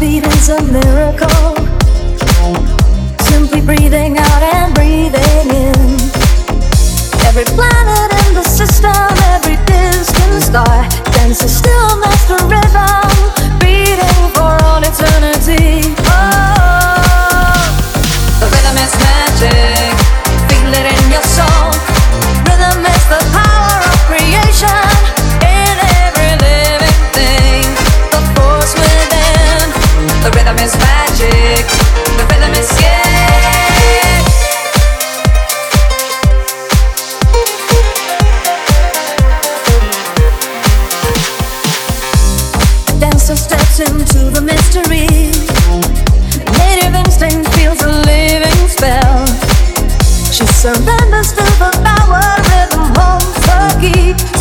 beating's a miracle. Simply breathing out and breathing in. Every plan. Surrenders to the power rhythm home for keeps.